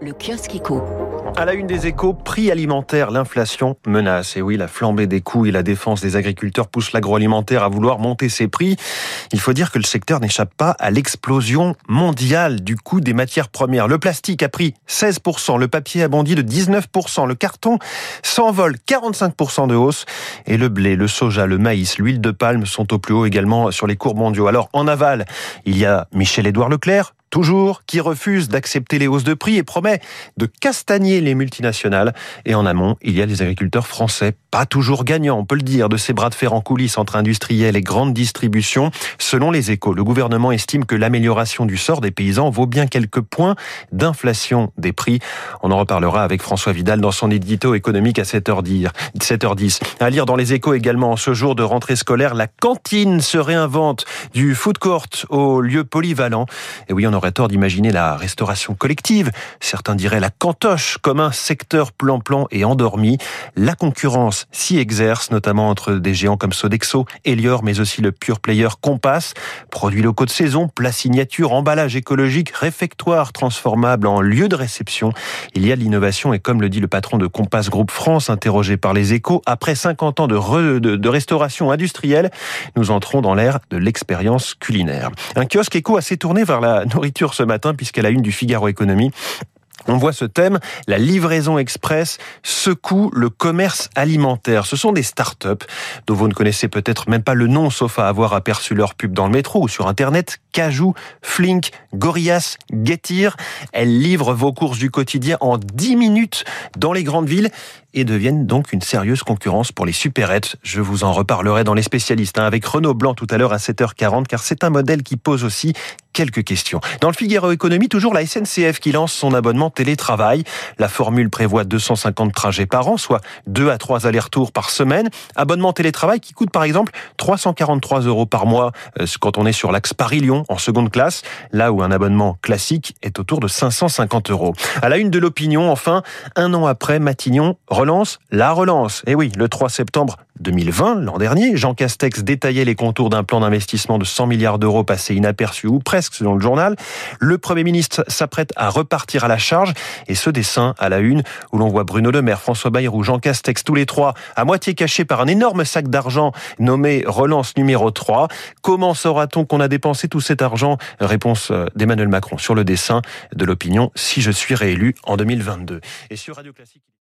le kiosque éco. À la une des échos, prix alimentaire, l'inflation menace. Et oui, la flambée des coûts et la défense des agriculteurs poussent l'agroalimentaire à vouloir monter ses prix. Il faut dire que le secteur n'échappe pas à l'explosion mondiale du coût des matières premières. Le plastique a pris 16%, le papier a bondi de 19%, le carton s'envole 45% de hausse et le blé, le soja, le maïs, l'huile de palme sont au plus haut également sur les cours mondiaux. Alors en aval, il y a Michel-Édouard Leclerc, toujours, qui refuse d'accepter les hausses de prix et promet de castagner les multinationales. Et en amont, il y a les agriculteurs français, pas toujours gagnants, on peut le dire, de ces bras de fer en coulisses entre industriels et grandes distributions. Selon les échos, le gouvernement estime que l'amélioration du sort des paysans vaut bien quelques points d'inflation des prix. On en reparlera avec François Vidal dans son édito économique à 7h10. 7h10. À lire dans les échos également, en ce jour de rentrée scolaire, la cantine se réinvente du food court au lieu polyvalent. Et oui, on aurait tort d'imaginer la restauration collective. Certains diraient la cantoche comme un secteur plan-plan et endormi. La concurrence s'y exerce, notamment entre des géants comme Sodexo, Elior, mais aussi le pure player Compass. Produits locaux de saison, plats signature, emballage écologique, réfectoire transformable en lieu de réception. Il y a l'innovation et comme le dit le patron de Compass Group France, interrogé par les échos, après 50 ans de, de, de restauration industrielle, nous entrons dans l'ère de l'expérience culinaire. Un kiosque éco assez tourné vers la nourriture ce matin, puisqu'elle a une du Figaro Économie. On voit ce thème, la livraison express secoue le commerce alimentaire. Ce sont des start-up dont vous ne connaissez peut-être même pas le nom, sauf à avoir aperçu leur pub dans le métro ou sur Internet. Cajou, Flink, Gorias, Getir. Elles livrent vos courses du quotidien en 10 minutes dans les grandes villes et deviennent donc une sérieuse concurrence pour les supérettes. Je vous en reparlerai dans les spécialistes hein, avec Renaud Blanc tout à l'heure à 7h40 car c'est un modèle qui pose aussi quelques questions. Dans le Figaro Économie, toujours la SNCF qui lance son abonnement télétravail. La formule prévoit 250 trajets par an, soit 2 à 3 allers-retours par semaine. Abonnement télétravail qui coûte par exemple 343 euros par mois euh, quand on est sur l'axe Paris-Lyon en seconde classe, là où un abonnement classique est autour de 550 euros. À la une de l'opinion, enfin, un an après, Matignon relance la relance. Et oui, le 3 septembre 2020, l'an dernier, Jean Castex détaillait les contours d'un plan d'investissement de 100 milliards d'euros passé inaperçu ou presque selon le journal. Le Premier ministre s'apprête à repartir à la charge et ce dessin à la une où l'on voit Bruno Le Maire, François Bayrou, Jean Castex, tous les trois à moitié cachés par un énorme sac d'argent nommé relance numéro 3. Comment saura-t-on qu'on a dépensé tout cet argent? Réponse euh, d'Emmanuel Macron sur le dessin de l'opinion si je suis réélu en 2022. Et sur Radio Classique